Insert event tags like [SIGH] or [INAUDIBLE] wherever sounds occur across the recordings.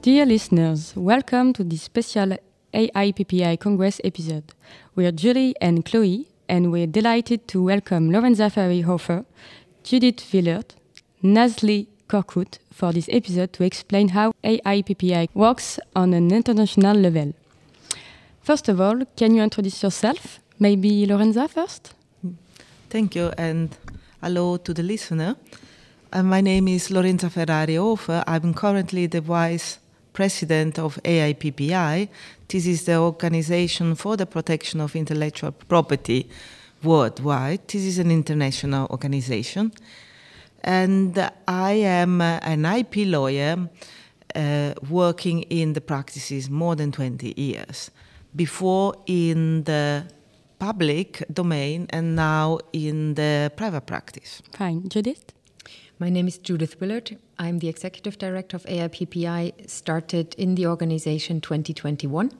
Dear listeners, welcome to this special AIPPI Congress episode. We're Julie and Chloe, and we're delighted to welcome Lorenza Ferrari Hofer, Judith Willert, Nazli Korkut for this episode to explain how AIPPI works on an international level. First of all, can you introduce yourself? Maybe Lorenza first? Thank you, and hello to the listener. Uh, my name is Lorenza Ferrari Hofer. I'm currently the vice president of AIPPI. This is the organization for the protection of intellectual property worldwide. This is an international organization. And I am an IP lawyer uh, working in the practices more than 20 years. Before in the public domain and now in the private practice. Fine. Judith? My name is Judith Willert. I'm the executive director of AIPPI, started in the organization 2021.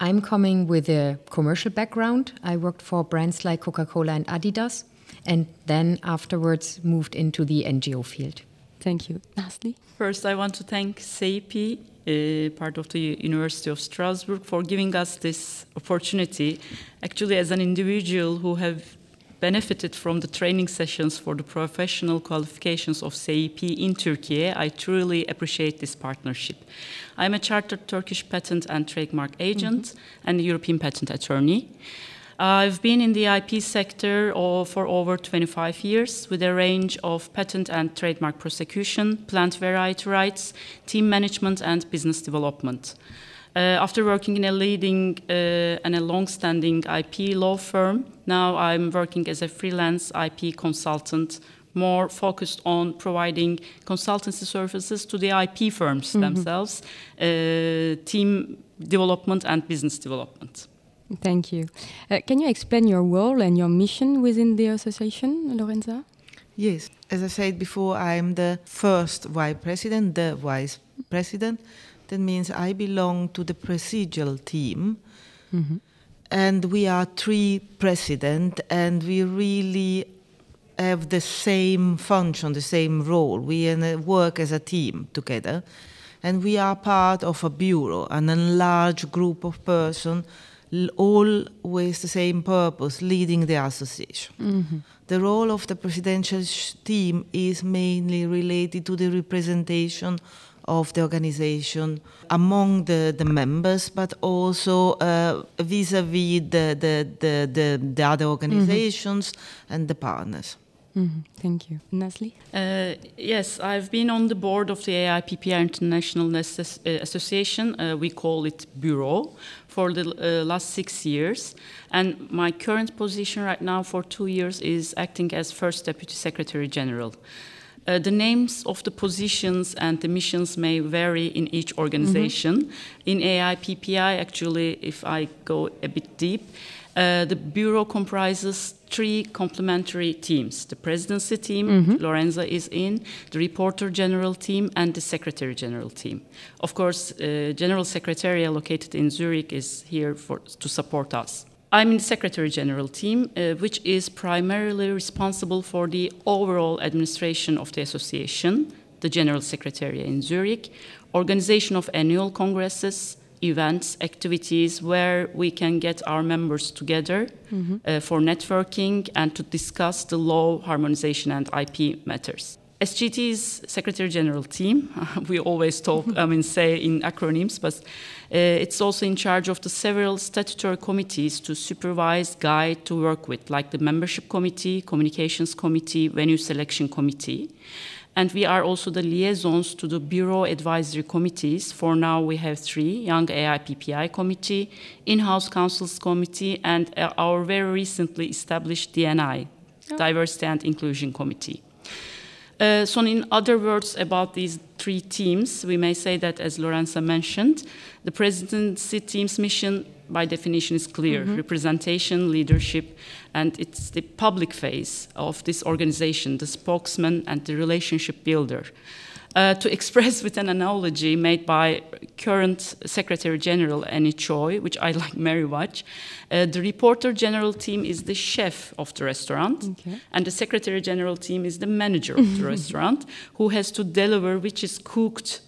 I'm coming with a commercial background. I worked for brands like Coca Cola and Adidas, and then afterwards moved into the NGO field. Thank you. Nazli? First, I want to thank CEIPI, uh, part of the University of Strasbourg, for giving us this opportunity. Actually, as an individual who have benefited from the training sessions for the professional qualifications of CEIPI in Turkey, I truly appreciate this partnership. I'm a chartered Turkish patent and trademark agent mm -hmm. and European patent attorney. I've been in the IP sector for over 25 years with a range of patent and trademark prosecution, plant variety rights, team management, and business development. Uh, after working in a leading uh, and a long-standing IP law firm, now I'm working as a freelance IP consultant, more focused on providing consultancy services to the IP firms mm -hmm. themselves, uh, team development and business development. Thank you. Uh, can you explain your role and your mission within the association, Lorenza? Yes. As I said before, I'm the first vice president, the vice president. That means I belong to the procedural team. Mm -hmm and we are three president and we really have the same function the same role we work as a team together and we are part of a bureau an enlarged group of persons all with the same purpose leading the association mm -hmm. the role of the presidential team is mainly related to the representation of the organization among the, the members, but also uh, vis-a-vis the, the, the, the, the other organizations mm-hmm. and the partners. Mm-hmm. Thank you. Nazli? Uh, yes, I've been on the board of the AIPPI International uh, Association. Uh, we call it Bureau for the uh, last six years. And my current position right now for two years is acting as First Deputy Secretary General. Uh, the names of the positions and the missions may vary in each organization. Mm -hmm. In AIPPI, actually, if I go a bit deep, uh, the Bureau comprises three complementary teams the presidency team, mm -hmm. Lorenza is in, the reporter general team, and the secretary general team. Of course, uh, General Secretariat located in Zurich is here for, to support us. I'm in the Secretary General team, uh, which is primarily responsible for the overall administration of the association, the General Secretariat in Zurich, organization of annual congresses, events, activities where we can get our members together mm -hmm. uh, for networking and to discuss the law harmonization and IP matters. SGT's Secretary General team, [LAUGHS] we always talk, I mean, say in acronyms, but it's also in charge of the several statutory committees to supervise, guide, to work with, like the Membership Committee, Communications Committee, Venue Selection Committee. And we are also the liaisons to the Bureau Advisory Committees. For now, we have three Young AIPPI Committee, In House Counsels Committee, and uh, our very recently established D&I, oh. Diversity and Inclusion Committee. Uh, so, in other words, about these three teams, we may say that, as Lorenza mentioned, the presidency team's mission, by definition, is clear Mm-hmm. representation, leadership, and it's the public face of this organization, the spokesman and the relationship builder. Uh, to express with an analogy made by current Secretary General Annie Choi, which I [LAUGHS] like very much, uh, the Reporter General team is the chef of the restaurant, Okay. and the Secretary General team is the manager of the [LAUGHS] restaurant, who has to deliver which is cooked,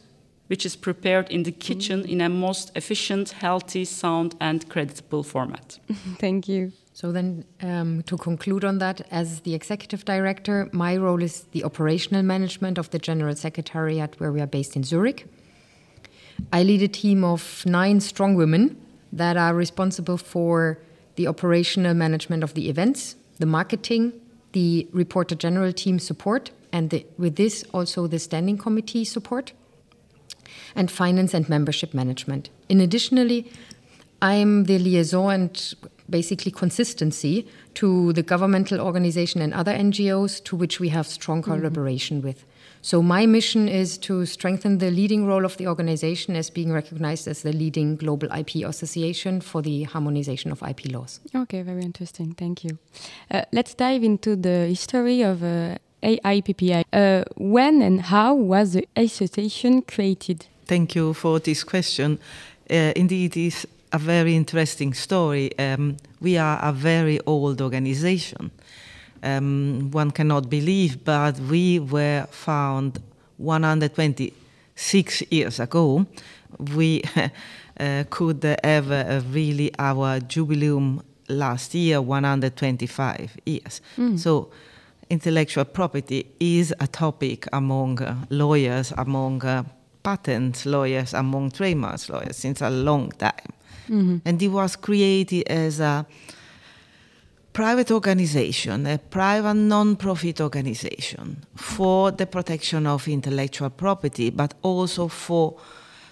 which is prepared in the kitchen in a most efficient, healthy, sound, and creditable format. [LAUGHS] Thank you. So then, um, to conclude on that, as the executive director, my role is the operational management of the general secretariat, where we are based in Zurich. I lead a team of nine strong women that are responsible for the operational management of the events, the marketing, the reporter general team support, and the, with this also the standing committee support and finance and membership management. In additionally, I'm the liaison and basically consistency to the governmental organization and other NGOs to which we have strong collaboration with. So my mission is to strengthen the leading role of the organization as being recognized as the leading global IP association for the harmonization of IP laws. Okay, very interesting. Thank you. Uh, let's dive into the history of uh, AIPPI. Uh, when and how was the association created? Thank you for this question. Uh, indeed, it's a very interesting story. Um, we are a very old organization. Um, one cannot believe, but we were found 126 years ago. We [LAUGHS] uh, could have uh, really our jubileum last year, 125 years. So, intellectual property is a topic among uh, lawyers, among uh, patent lawyers, among trademarks lawyers since a long time. Mm-hmm. And it was created as a private organization, a private non-profit organization for the protection of intellectual property, but also for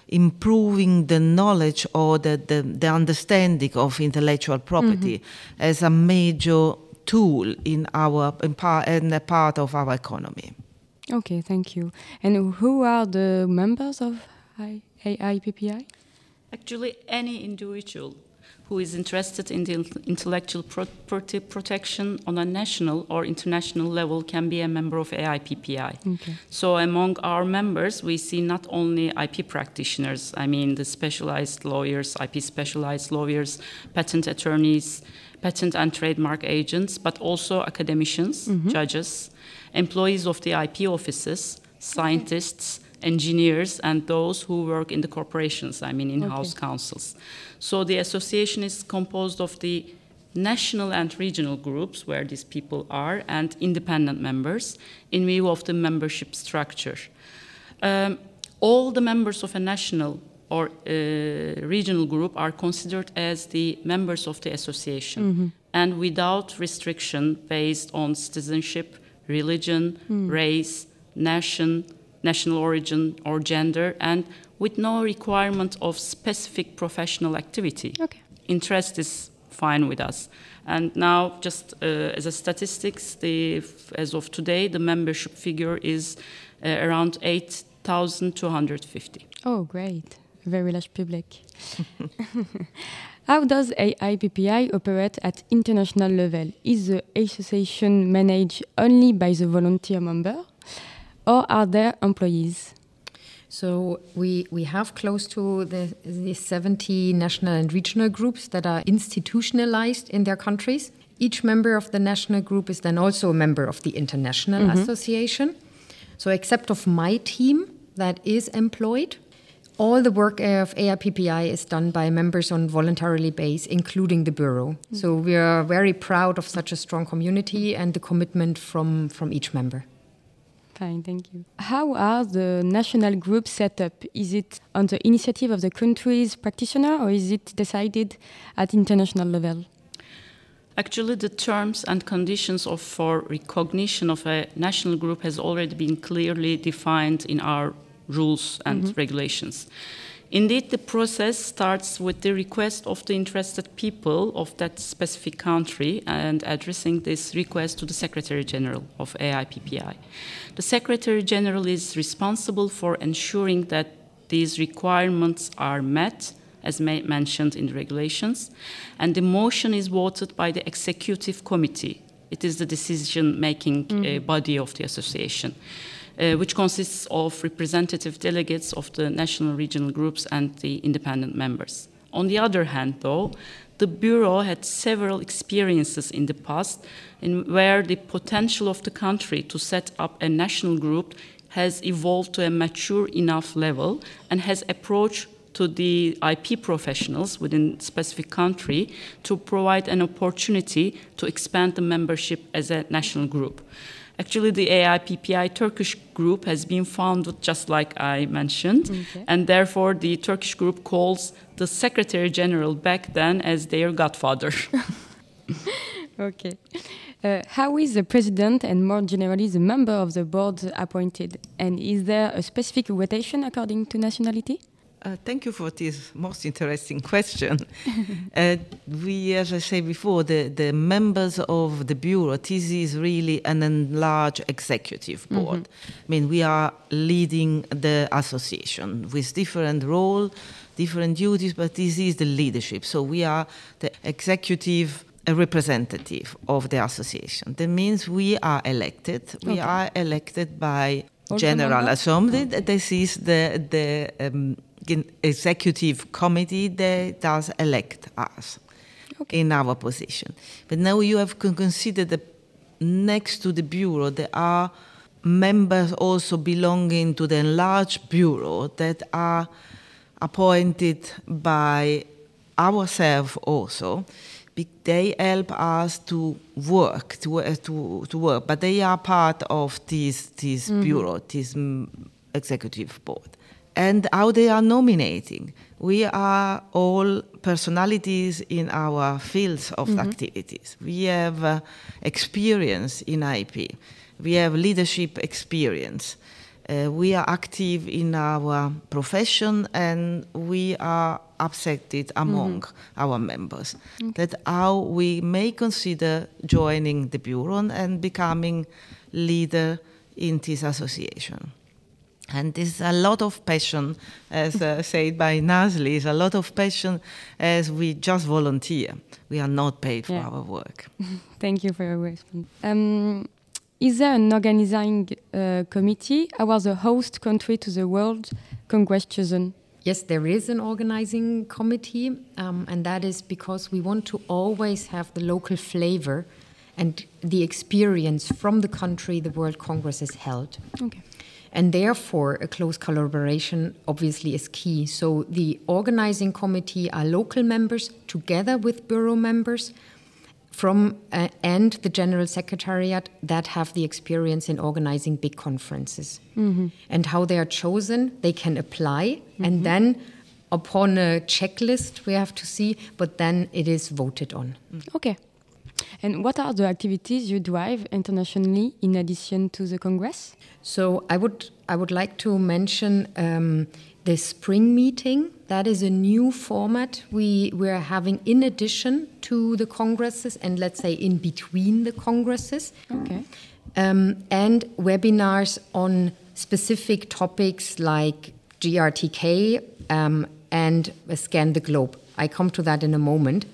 improving the knowledge or the, the, the understanding of intellectual property mm-hmm. as a major tool in our in, par, in a part of our economy. Okay, thank you. And who are the members of I- AIPPI? Actually, any individual who is interested in the intellectual property protection on a national or international level can be a member of AIPPI. Okay. So, among our members, we see not only IP practitioners, I mean, the specialized lawyers, IP specialized lawyers, patent attorneys, patent and trademark agents, but also academicians, mm-hmm. judges, employees of the IP offices, scientists, engineers, and those who work in the corporations, I mean, in house counsels. So, the association is composed of the national and regional groups where these people are and independent members in view of the membership structure. Um, all the members of a national or uh, regional group are considered as the members of the association and without restriction based on citizenship, religion, race, nation, national origin, or gender, and with no requirement of specific professional activity Okay. interest is fine with us. And now, just uh, as a statistics, the, as of today, the membership figure is uh, around 8,250. Oh, great. Very large public. [LAUGHS] How does AIPPI operate at international level? Is the association managed only by the volunteer member or are there employees? So we, we have close to the, the 70 national and regional groups that are institutionalized in their countries. Each member of the national group is then also a member of the international mm-hmm. association. So except of my team that is employed, all the work of AIPPI is done by members on voluntarily base, including the bureau. Mm. So we are very proud of such a strong community and the commitment from, from each member. Fine, thank you. How are the national groups set up? Is it on the initiative of the country's practitioner or is it decided at international level? Actually, the terms and conditions of, for recognition of a national group has already been clearly defined in our rules and mm-hmm. regulations. Indeed, the process starts with the request of the interested people of that specific country and addressing this request to the Secretary General of AIPPI. The Secretary General is responsible for ensuring that these requirements are met as mentioned in the regulations, and the motion is voted by the executive committee. It is the decision making mm -hmm. uh, body of the association uh, which consists of representative delegates of the national regional groups and the independent members. On the other hand, though, the Bureau had several experiences in the past in where the potential of the country to set up a national group has evolved to a mature enough level and has approached to the IP professionals within specific country to provide an opportunity to expand the membership as a national group. Actually, the AIPPI Turkish group has been founded just like I mentioned, okay. and therefore the Turkish group calls the Secretary General back then as their godfather. [LAUGHS] okay. Uh, how is the president and more generally the member of the board appointed? And is there a specific rotation according to nationality? Uh, thank you for this most interesting question. [LAUGHS] uh, we, as I said before, the, the members of the bureau, this is really an enlarged executive mm-hmm. board. Mm -hmm. I mean, we are leading the association with different role, different duties, but this is the leadership. So we are the executive representative of the association. That means we are elected. Okay. We are elected by General Assembly. This is the the um, executive committee that does elect us okay. in our position. But now you have to consider that next to the bureau there are members also belonging to the enlarged bureau that are appointed by ourselves also. They help us to work, to, uh, to, to work, but they are part of this, this mm -hmm. bureau, this executive board and how they are nominating. We are all personalities in our fields of mm -hmm. activities. We have uh, experience in IP. We have leadership experience. Uh, we are active in our profession and we are accepted among mm -hmm. our members. Okay. That how we may consider joining the bureau and becoming leader in this association. And this is a lot of passion, as uh, said by Nazli, is a lot of passion as we just volunteer. We are not paid for yeah. our work. [LAUGHS] Thank you for your response. Um, is there an organizing uh, committee? How was the host country to the World Congress chosen? Yes, there is an organizing committee, um, and that is because we want to always have the local flavor and the experience from the country the World Congress is held. Okay. And therefore, a close collaboration obviously is key. So, the organizing committee are local members together with bureau members from uh, and the general secretariat that have the experience in organizing big conferences. Mm -hmm. And how they are chosen, they can apply, mm -hmm. and then upon a checklist we have to see, but then it is voted on. Okay. And what are the activities you drive internationally in addition to the Congress? So I would I would like to mention um, the spring meeting. That is a new format we we are having in addition to the congresses and let's say in between the congresses. Okay. Um, and webinars on specific topics like GRTK um, and Scan the Globe. I come to that in a moment.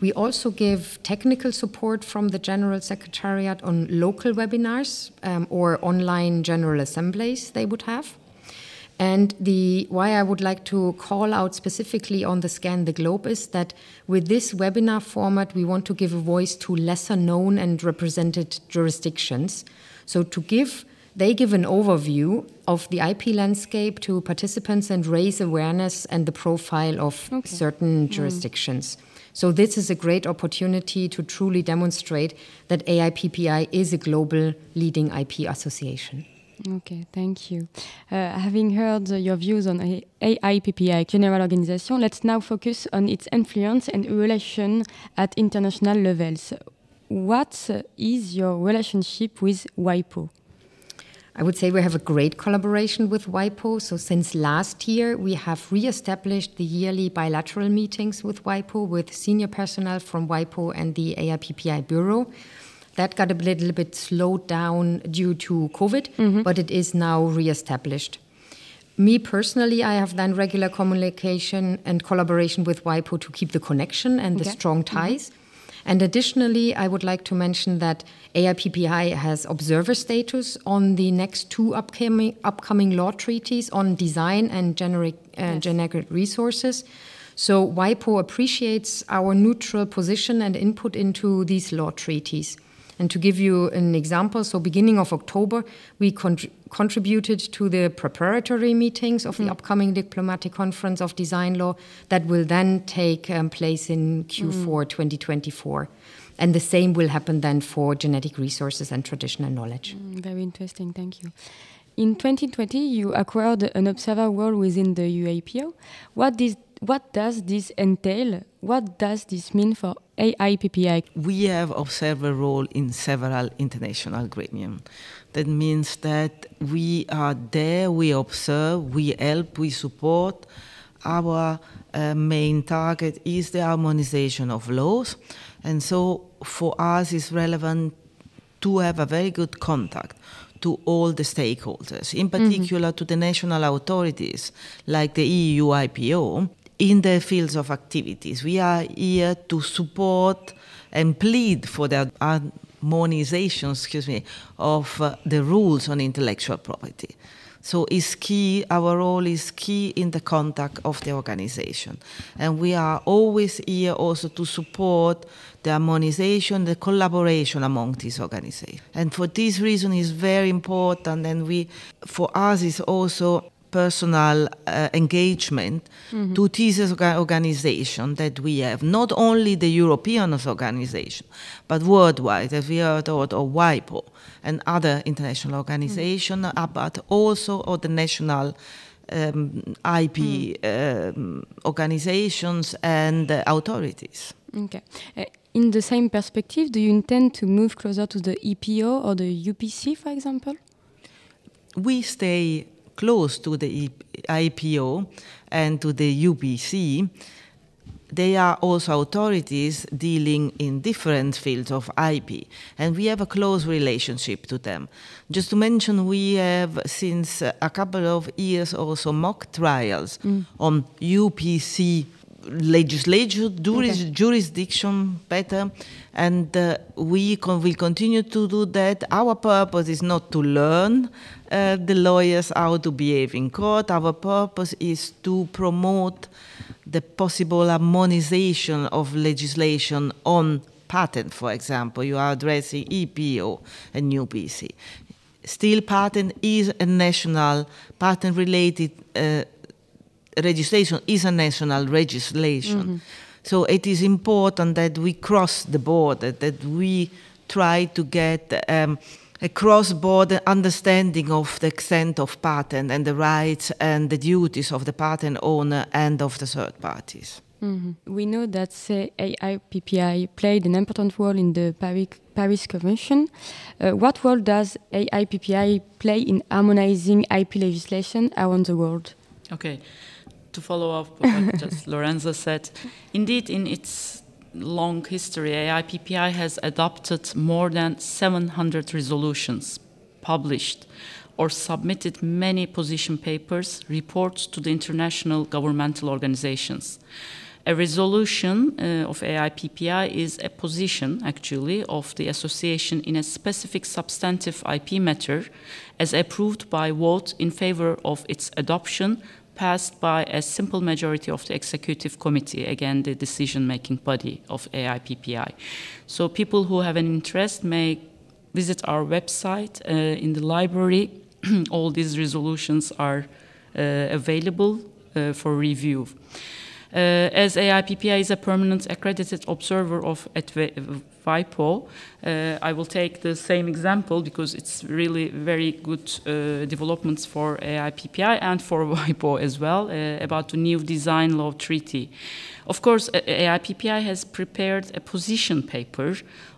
We also give technical support from the General Secretariat on local webinars um, or online General Assemblies they would have. And the why I would like to call out specifically on the Scan the Globe is that with this webinar format, we want to give a voice to lesser known and represented jurisdictions. So to give they give an overview of the IP landscape to participants and raise awareness and the profile of okay. certain mm. jurisdictions. Mm. So this is a great opportunity to truly demonstrate that AIPPI is a global leading IP association. Okay, thank you. Uh, having heard uh, your views on AIPPI General Organization, let's now focus on its influence and relation at international levels. What is your relationship with WIPO? I would say we have a great collaboration with WIPO. So since last year, we have re-established the yearly bilateral meetings with WIPO, with senior personnel from WIPO and the AIPPI Bureau. That got a little bit slowed down due to COVID, mm-hmm. but it is now re-established. Me personally, I have done regular communication and collaboration with WIPO to keep the connection and okay. the strong ties. Mm-hmm. And additionally, I would like to mention that AIPPI has observer status on the next two upcoming, upcoming law treaties on design and generic, uh, yes. generic resources. So WIPO appreciates our neutral position and input into these law treaties. And to give you an example, so beginning of October, we contributed to the preparatory meetings of the mm. upcoming diplomatic conference of design law that will then take um, place in Q4 mm. 2024. And the same will happen then for genetic resources and traditional knowledge. Mm, very interesting, thank you. In 2020, you acquired an observer role within the EUIPO. What, is, what does this entail? What does this mean for AIPPI? We have observer role in several international gremium. That means that we are there, we observe, we help, we support. Our uh, main target is the harmonization of laws. And so for us it's relevant to have a very good contact to all the stakeholders, in particular mm-hmm. to the national authorities like the EU IPO, in the fields of activities. We are here to support and plead for the harmonization, excuse me, of uh, the rules on intellectual property. So it's key, our role is key in the contact of the organization. And we are always here also to support the harmonization, the collaboration among these organizations. And for this reason is very important and we for us is also personal uh, engagement mm-hmm. to this organization that we have, not only the European organization, but worldwide, as we heard of WIPO and other international organizations, mm-hmm. but also of the national um, IP mm-hmm. um, organizations and uh, authorities. Okay. Uh, in the same perspective, do you intend to move closer to the EPO or the UPC, for example? We stay close to the EPO and to the UPC, they are also authorities dealing in different fields of IP, and we have a close relationship to them. Just to mention, we have since a couple of years also mock trials mm. on UPC legislature, juris, okay. jurisdiction better, and uh, we con will continue to do that. Our purpose is not to learn uh, the lawyers how to behave in court. Our purpose is to promote the possible harmonization of legislation on patent, for example. You are addressing EPO and UPC. Still, patent is a national patent-related uh, registration is a national legislation. Mm -hmm. So it is important that we cross the border, that we try to get um, a cross-border understanding of the extent of patent and the rights and the duties of the patent owner and of the third parties. Mm -hmm. We know that AIPPI played an important role in the Paris, Paris Convention. Uh, what role does AIPPI play in harmonizing IP legislation around the world? Okay, to follow up what [LAUGHS] just Lorenza said, indeed, in its long history, AIPPI has adopted more than 700 resolutions, published or submitted many position papers, reports to the international governmental organizations. A resolution uh, of AIPPI is a position, actually, of the association in a specific substantive IP matter as approved by vote in favor of its adoption passed by a simple majority of the executive committee, again, the decision making body of AIPPI. So people who have an interest may visit our website uh, in the library. [CLEARS THROAT] All these resolutions are uh, available uh, for review. Uh, as AIPPI is a permanent accredited observer of at WIPO, uh, I will take the same example because it's really very good uh, developments for AIPPI and for [LAUGHS] WIPO as well about the new design law treaty. Of course, AIPPI has prepared a position paper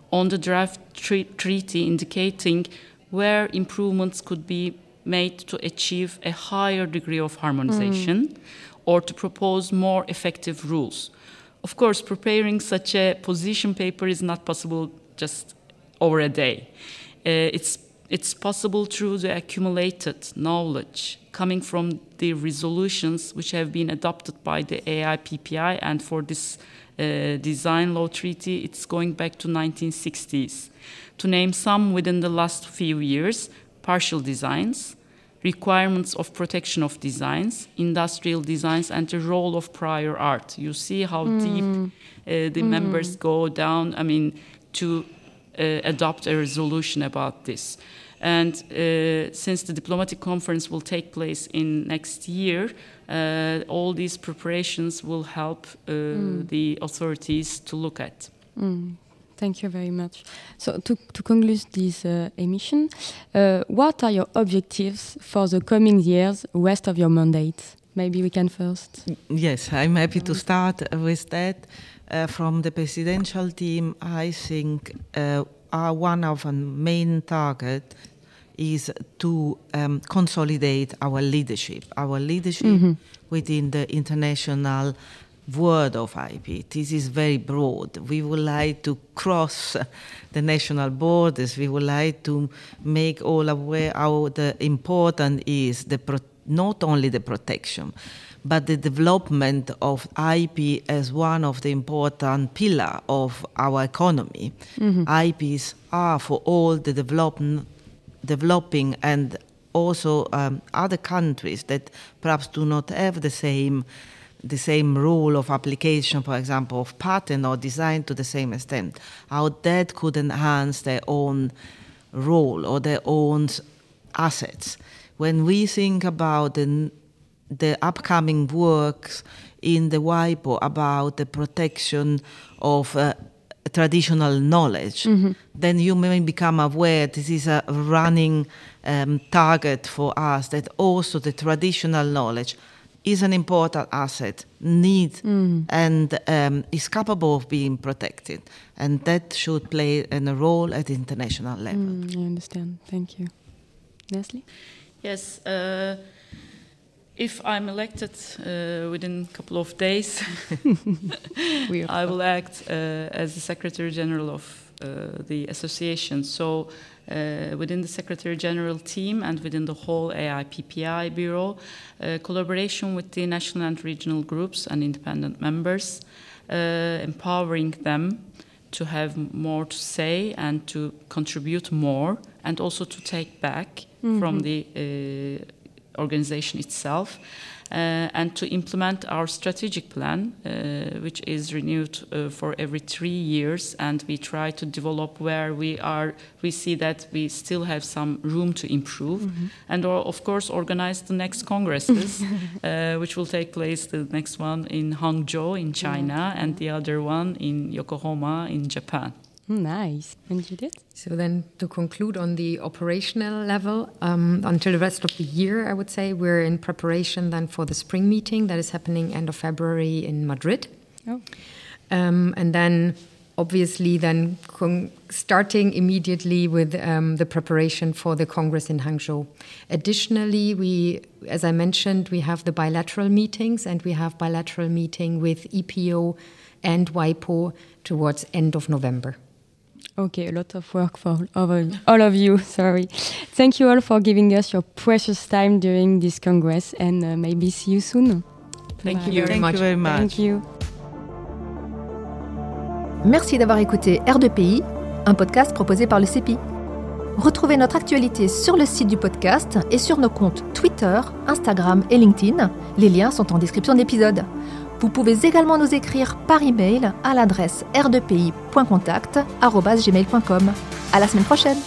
on the draft tre treaty indicating where improvements could be made to achieve a higher degree of harmonization or to propose more effective rules. Of course, preparing such a position paper is not possible just over a day. Uh, it's, it's possible through the accumulated knowledge coming from the resolutions which have been adopted by the AIPPI and for this uh, design law treaty, it's going back to 1960s. To name some within the last few years, partial designs, requirements of protection of designs, industrial designs, and the role of prior art. You see how deep uh, the members go down, I mean, to uh, adopt a resolution about this. And uh, since the diplomatic conference will take place in next year, uh, all these preparations will help uh, the authorities to look at. Mm, Thank you very much. So, to, to conclude this uh, emission, uh, what are your objectives for the coming years rest of your mandate? Maybe we can first. Yes, I'm happy to start with that. Uh, from the presidential team, I think uh, our one of our main target is to um, consolidate our leadership, our leadership within the international world of IP. This is very broad. We would like to cross the national borders. We would like to make all aware how the important is the pro- not only the protection, but the development of IP as one of the important pillar of our economy. IPs are for all the development, developing and also um, other countries that perhaps do not have the same the same rule of application, for example, of patent or design to the same extent, how that could enhance their own role or their own assets. When we think about the, the upcoming works in the WIPO about the protection of uh, traditional knowledge, then you may become aware this is a running um, target for us that also the traditional knowledge is an important asset, need, and um, is capable of being protected. And that should play an- a role at international level. Mm, I understand. Thank you. Nazli? Yes, uh, if I'm elected uh, within a couple of days, [LAUGHS] [LAUGHS] I will act uh, as the Secretary General of the association. So, uh, within the Secretary General team and within the whole AIPPI Bureau, uh, collaboration with the national and regional groups and independent members, uh, empowering them to have more to say and to contribute more, and also to take back from the uh, organization itself, uh, and to implement our strategic plan, uh, which is renewed uh, for every three years, and we try to develop where we are. We see that we still have some room to improve, and or, of course organize the next congresses, [LAUGHS] uh, which will take place. The next one in Hangzhou in China, and the other one in Yokohama in Japan. Mm, Nice. And Judith? So then, to conclude on the operational level, um, until the rest of the year, I would say we're in preparation then for the spring meeting that is happening end of February in Madrid, Oh. um, and then obviously then con- starting immediately with um, the preparation for the Congress in Hangzhou. Additionally, we, as I mentioned, we have the bilateral meetings, and we have bilateral meeting with EPO and WIPO towards end of November. Okay, a lot of work for all of, all of you. [LAUGHS] Sorry. Thank you all for giving us your precious time during this Congress and uh, maybe see you soon. Thank you very Thank much. you very much. Thank you. Merci d'avoir écouté R2PI, un podcast proposé par le CEPI. Retrouvez notre actualité sur le site du podcast et sur nos comptes Twitter, Instagram et LinkedIn. Les liens sont en description de l'épisode. Vous pouvez également nous écrire par email à l'adresse r2pi.contact@gmail.com. À la semaine prochaine.